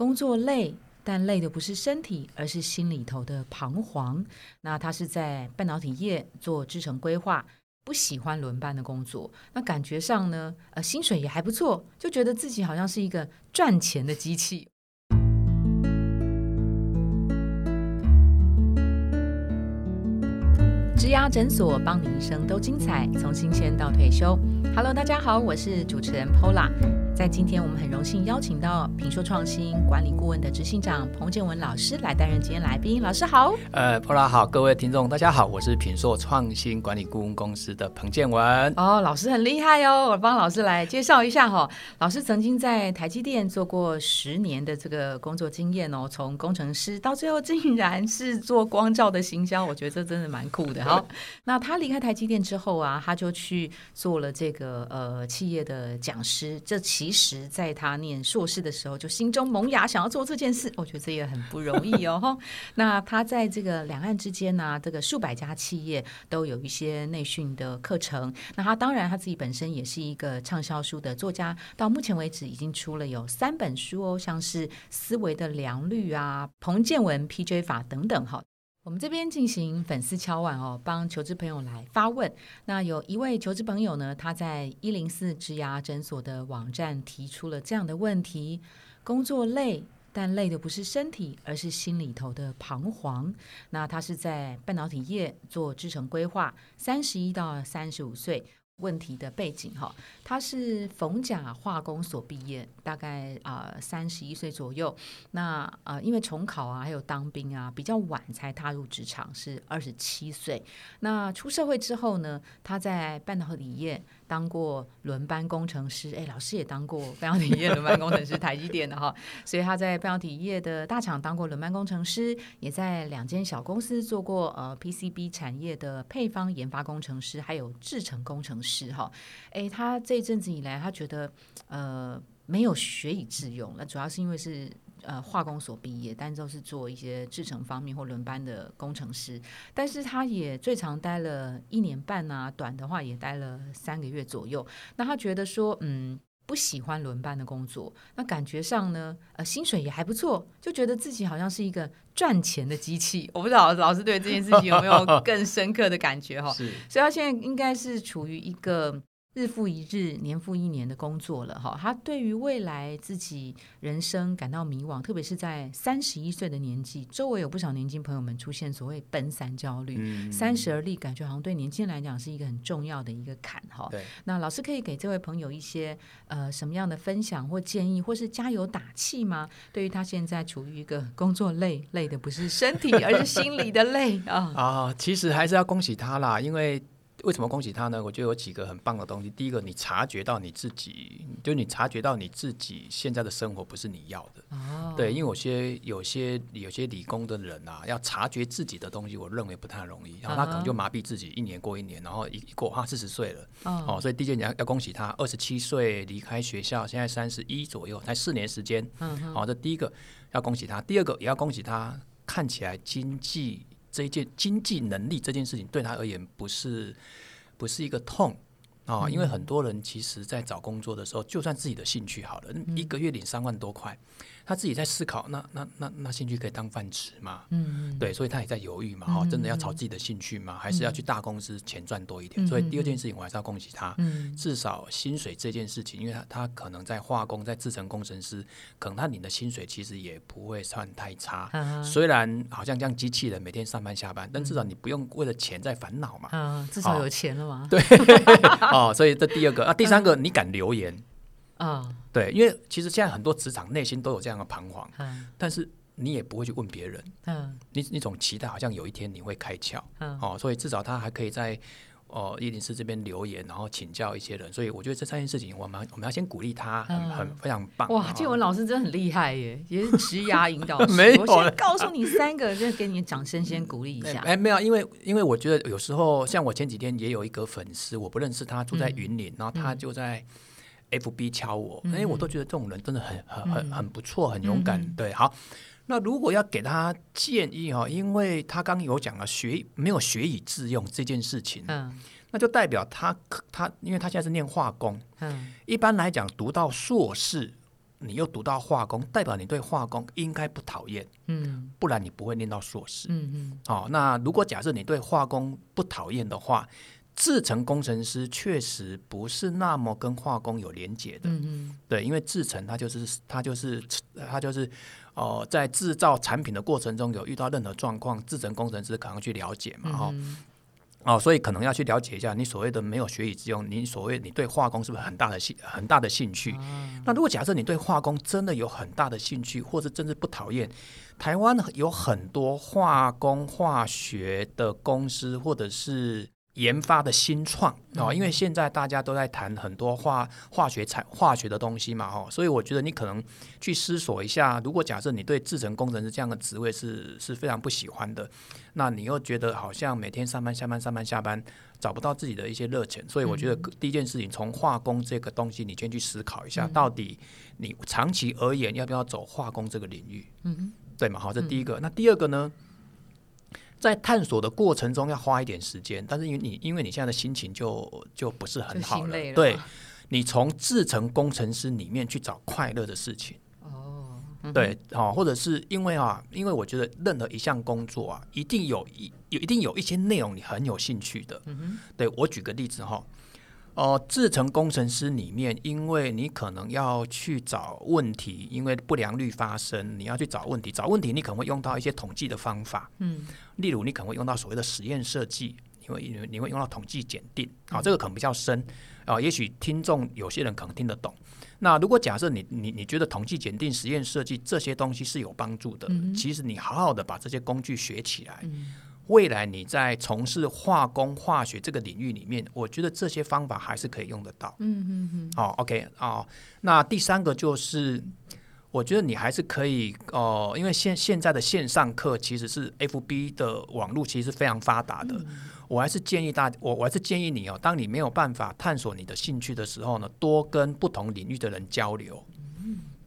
工作累，但累的不是身体，而是心里头的彷徨。那他是在半导体业做制程规划，不喜欢轮班的工作。那感觉上呢，呃，薪水也还不错，就觉得自己好像是一个赚钱的机器。植牙诊所，帮你一生都精彩，从新鲜到退休。Hello，大家好，我是主持人 Pola。在今天，我们很荣幸邀请到品硕创新管理顾问的执行长彭建文老师来担任今天来宾。老师好，呃，Pola 好，各位听众大家好，我是品硕创新管理顾问公司的彭建文。哦，老师很厉害哦，我帮老师来介绍一下哈。老师曾经在台积电做过十年的这个工作经验哦，从工程师到最后竟然是做光照的行销，我觉得这真的蛮酷的。好，那他离开台积电之后啊，他就去做了这个呃企业的讲师，这其其实，在他念硕士的时候，就心中萌芽，想要做这件事。我觉得这也很不容易哦。那他在这个两岸之间呢，这个数百家企业都有一些内训的课程。那他当然他自己本身也是一个畅销书的作家，到目前为止已经出了有三本书哦，像是《思维的良率》啊，《彭建文 PJ 法》等等哈。我们这边进行粉丝敲碗哦，帮求职朋友来发问。那有一位求职朋友呢，他在一零四植牙诊所的网站提出了这样的问题：工作累，但累的不是身体，而是心里头的彷徨。那他是在半导体业做制程规划，三十一到三十五岁。问题的背景哈，他是逢甲化工所毕业，大概啊三十一岁左右。那啊，因为重考啊，还有当兵啊，比较晚才踏入职场，是二十七岁。那出社会之后呢，他在半导体业。当过轮班工程师，哎，老师也当过半导体业轮班工程师，台积电的哈，所以他在半导体业的大厂当过轮班工程师，也在两间小公司做过呃 PCB 产业的配方研发工程师，还有制程工程师哈。哎，他这一阵子以来，他觉得呃没有学以致用，那主要是因为是。呃，化工所毕业，但都是做一些制程方面或轮班的工程师。但是他也最长待了一年半啊，短的话也待了三个月左右。那他觉得说，嗯，不喜欢轮班的工作。那感觉上呢，呃，薪水也还不错，就觉得自己好像是一个赚钱的机器。我不知道老师对这件事情有没有更深刻的感觉哈？是，所以他现在应该是处于一个。日复一日，年复一年的工作了哈，他对于未来自己人生感到迷惘，特别是在三十一岁的年纪，周围有不少年轻朋友们出现所谓奔三焦虑，三十而立，感觉好像对年轻人来讲是一个很重要的一个坎哈。那老师可以给这位朋友一些呃什么样的分享或建议，或是加油打气吗？对于他现在处于一个工作累，累的不是身体，而是心理的累啊 啊，其实还是要恭喜他啦，因为。为什么恭喜他呢？我觉得有几个很棒的东西。第一个，你察觉到你自己，就你察觉到你自己现在的生活不是你要的。哦。对，因为有些有些有些理工的人啊，要察觉自己的东西，我认为不太容易。然后他可能就麻痹自己，一年过一年，然后一过他四十岁了。哦。所以第一件你要要恭喜他，二十七岁离开学校，现在三十一左右，才四年时间。嗯。好，这第一个要恭喜他。第二个也要恭喜他，看起来经济。这一件经济能力这件事情对他而言不是不是一个痛啊，因为很多人其实在找工作的时候，就算自己的兴趣好了，一个月领三万多块。他自己在思考，那那那那兴趣可以当饭吃吗？嗯，对，所以他也在犹豫嘛。哈，真的要朝自己的兴趣吗？还是要去大公司钱赚多一点？所以第二件事情，我还是要恭喜他。嗯，至少薪水这件事情，因为他他可能在化工，在制成工程师，可能他领的薪水其实也不会算太差。虽然好像像机器人每天上班下班，但至少你不用为了钱在烦恼嘛。嗯，至少有钱了嘛。对，哦，所以这第二个啊，第三个，你敢留言？啊，对，因为其实现在很多职场内心都有这样的彷徨，嗯，但是你也不会去问别人，嗯，你你总期待好像有一天你会开窍，嗯，哦，所以至少他还可以在哦叶林师这边留言，然后请教一些人，所以我觉得这三件事情，我们我们要先鼓励他，很很非常棒。哇，建文老师真的很厉害耶，也是职涯引导师。没有，我先告诉你三个，就给你掌声，先鼓励一下。哎，没有，因为因为我觉得有时候像我前几天也有一个粉丝，我不认识他，住在云林，然后他就在。F B 敲我，哎，我都觉得这种人真的很很很很不错，很勇敢。对，好，那如果要给他建议哈，因为他刚有讲了学没有学以致用这件事情，嗯，那就代表他他，因为他现在是念化工，嗯，一般来讲读到硕士你又读到化工，代表你对化工应该不讨厌，嗯。不然你不会念到硕士。嗯嗯。哦，那如果假设你对化工不讨厌的话，制程工程师确实不是那么跟化工有连结的。嗯嗯对，因为制程它就是它就是它就是呃，在制造产品的过程中有遇到任何状况，制程工程师可能去了解嘛，哈、嗯哦，所以可能要去了解一下你所谓的没有学以致用，你所谓你对化工是不是很大的兴很大的兴趣？那如果假设你对化工真的有很大的兴趣，或是真是不讨厌，台湾有很多化工化学的公司，或者是研发的新创哦，因为现在大家都在谈很多化化学产化学的东西嘛，哦，所以我觉得你可能去思索一下，如果假设你对制程工程师这样的职位是是非常不喜欢的，那你又觉得好像每天上班下班上班下班找不到自己的一些热情，所以我觉得第一件事情从化工这个东西，你先去思考一下，到底你长期而言要不要走化工这个领域，嗯对嘛？好，这第一个。那第二个呢？在探索的过程中要花一点时间，但是因为你因为你现在的心情就就不是很好了。对你从制成工程师里面去找快乐的事情，哦。对，好、或者是因为啊，因为我觉得任何一项工作啊，一定有一有一定有一些内容你很有兴趣的。嗯对我举个例子哈、哦，制程工程师里面，因为你可能要去找问题，因为不良率发生，你要去找问题，找问题你可能会用到一些统计的方法，嗯。例如你可能会用到所谓的实验设计，你会你会你会用到统计检定，啊、这个可能比较深啊、也许听众有些人可能听得懂。那如果假设你你你觉得统计检定、实验设计这些东西是有帮助的，其实你好好的把这些工具学起来，未来你在从事化工、化学这个领域里面，我觉得这些方法还是可以用得到。嗯嗯嗯。哦，OK 哦，那第三个就是，我觉得你还是可以哦、因为现现在的线上课其实是 FB 的网络其实是非常发达的，我还是建议大我我还是建议你哦，当你没有办法探索你的兴趣的时候呢，多跟不同领域的人交流。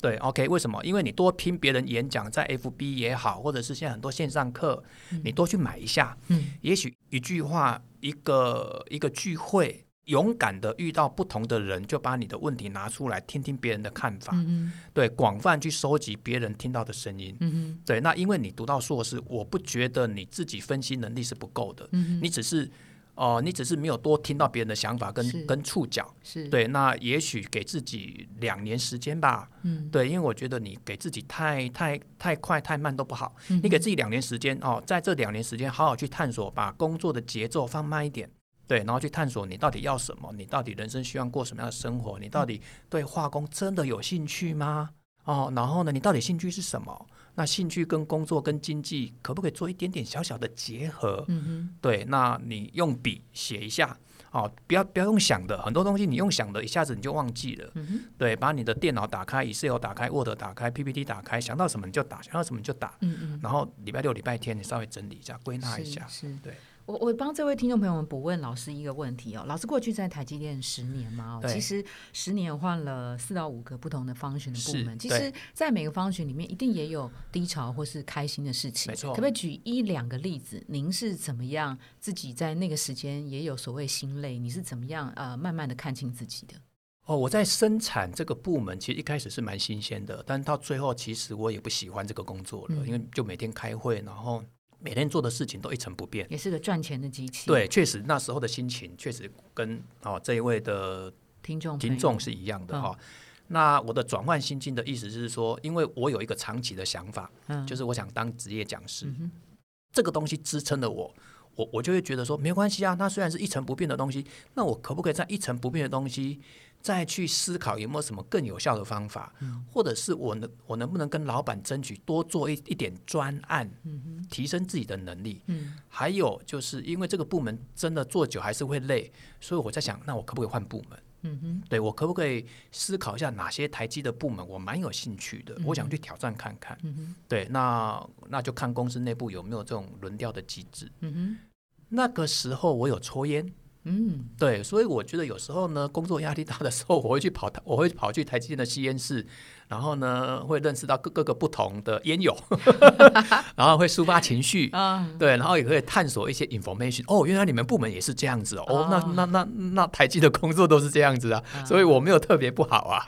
对，OK，为什么？因为你多听别人演讲，在 FB 也好，或者是现在很多线上课，你多去买一下，嗯也许一句话，一个一个聚会，勇敢的遇到不同的人，就把你的问题拿出来，听听别人的看法，嗯对，广泛去收集别人听到的声音。嗯对，那因为你读到硕士，我不觉得你自己分析能力是不够的，嗯你只是哦、你只是没有多听到别人的想法跟跟触角。是，对，那也许给自己两年时间吧。嗯对，因为我觉得你给自己太太太快太慢都不好，嗯你给自己两年时间哦，在这两年时间好好去探索，把工作的节奏放慢一点。对，然后去探索你到底要什么，你到底人生希望过什么样的生活，你到底对化工真的有兴趣吗？哦，然后呢，你到底兴趣是什么？那兴趣跟工作跟经济可不可以做一点点小小的结合？嗯对，那你用笔写一下，哦，不要不要用想的，很多东西你用想的，一下子你就忘记了。嗯对，把你的电脑打开，Excel 打开，Word 打开，PPT 打开，想到什么你就打，想到什么你就打。嗯嗯然后礼拜六、礼拜天你稍微整理一下，归纳一下。是是对。我我帮这位听众朋友们补问老师一个问题哦，老师过去在台积电十年嘛，哦，其实十年换了四到五个不同的方选的部门，其实，在每个方选里面一定也有低潮或是开心的事情，没错可不可以举一两个例子？您是怎么样自己在那个时间也有所谓心累？你是怎么样呃慢慢的看清自己的？哦，我在生产这个部门，其实一开始是蛮新鲜的，但到最后，其实我也不喜欢这个工作了，嗯因为就每天开会，然后每天做的事情都一成不变。也是个赚钱的机器，，对，确实那时候的心情确实跟哦这一位的听众听众是一样的哦。那我的转换心境的意思是说，因为我有一个长期的想法，嗯。就是我想当职业讲师，嗯这个东西支撑了我，我我就会觉得说，没关系啊，那虽然是一成不变的东西，那我可不可以在一成不变的东西再去思考有没有什么更有效的方法，嗯或者是我能我能不能跟老板争取多做一一点专案，嗯提升自己的能力。嗯还有就是因为这个部门真的做久还是会累，所以我在想，那我可不可以换部门？嗯哼对我可不可以思考一下哪些台积的部门我蛮有兴趣的，我想嗯去挑战看看。嗯哼对，那那就看公司内部有没有这种轮调的机制。嗯哼那个时候我有抽烟，嗯对，所以我觉得有时候呢，工作压力大的时候，我会去跑，我会跑去台积电的吸烟室，然后呢，会认识到各各个不同的烟友，然后会抒发情绪。啊对，然后也可以探索一些 information。哦，原来你们部门也是这样子哦。那那那那台积的工作都是这样子啊，所以我没有特别不好啊。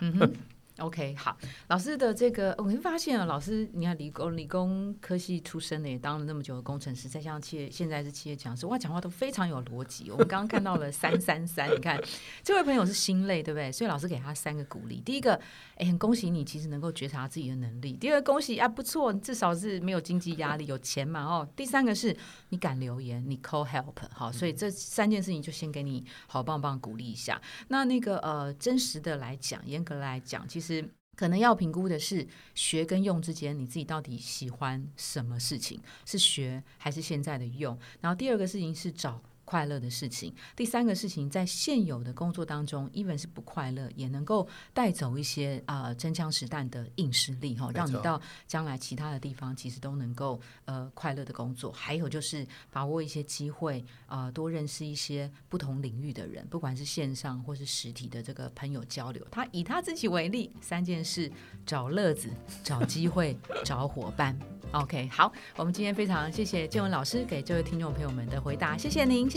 OK，好，老师的这个，我们发现啊，老师，你看理工理工科系出身的，也当了那么久的工程师，再加上企业现在是企业讲师，哇，讲话都非常有逻辑。我们刚刚看到了 三三三，你看这位朋友是心累，对不对？所以老师给他三个鼓励。第一个，哎，很恭喜你，其实能够觉察自己的能力。第二，恭喜啊，不错，至少是没有经济压力，有钱嘛哦。第三个是你敢留言，你 call help，好，所以这三件事情就先给你好棒棒鼓励一下。那那个呃，真实的来讲，严格来讲，其实。实可能要评估的是学跟用之间，你自己到底喜欢什么事情？是学还是现在的用？然后第二个事情是找。快乐的事情，第三个事情，在现有的工作当中，even 是不快乐，也能够带走一些啊真枪实弹的硬实力哈，让你到将来其他的地方其实都能够呃快乐的工作。还有就是把握一些机会啊，多认识一些不同领域的人，不管是线上或是实体的这个朋友交流。他以他自己为例，三件事：找乐子、找机会、找伙伴。OK，好，我们今天非常谢谢建文老师给这位听众朋友们的回答，谢谢您，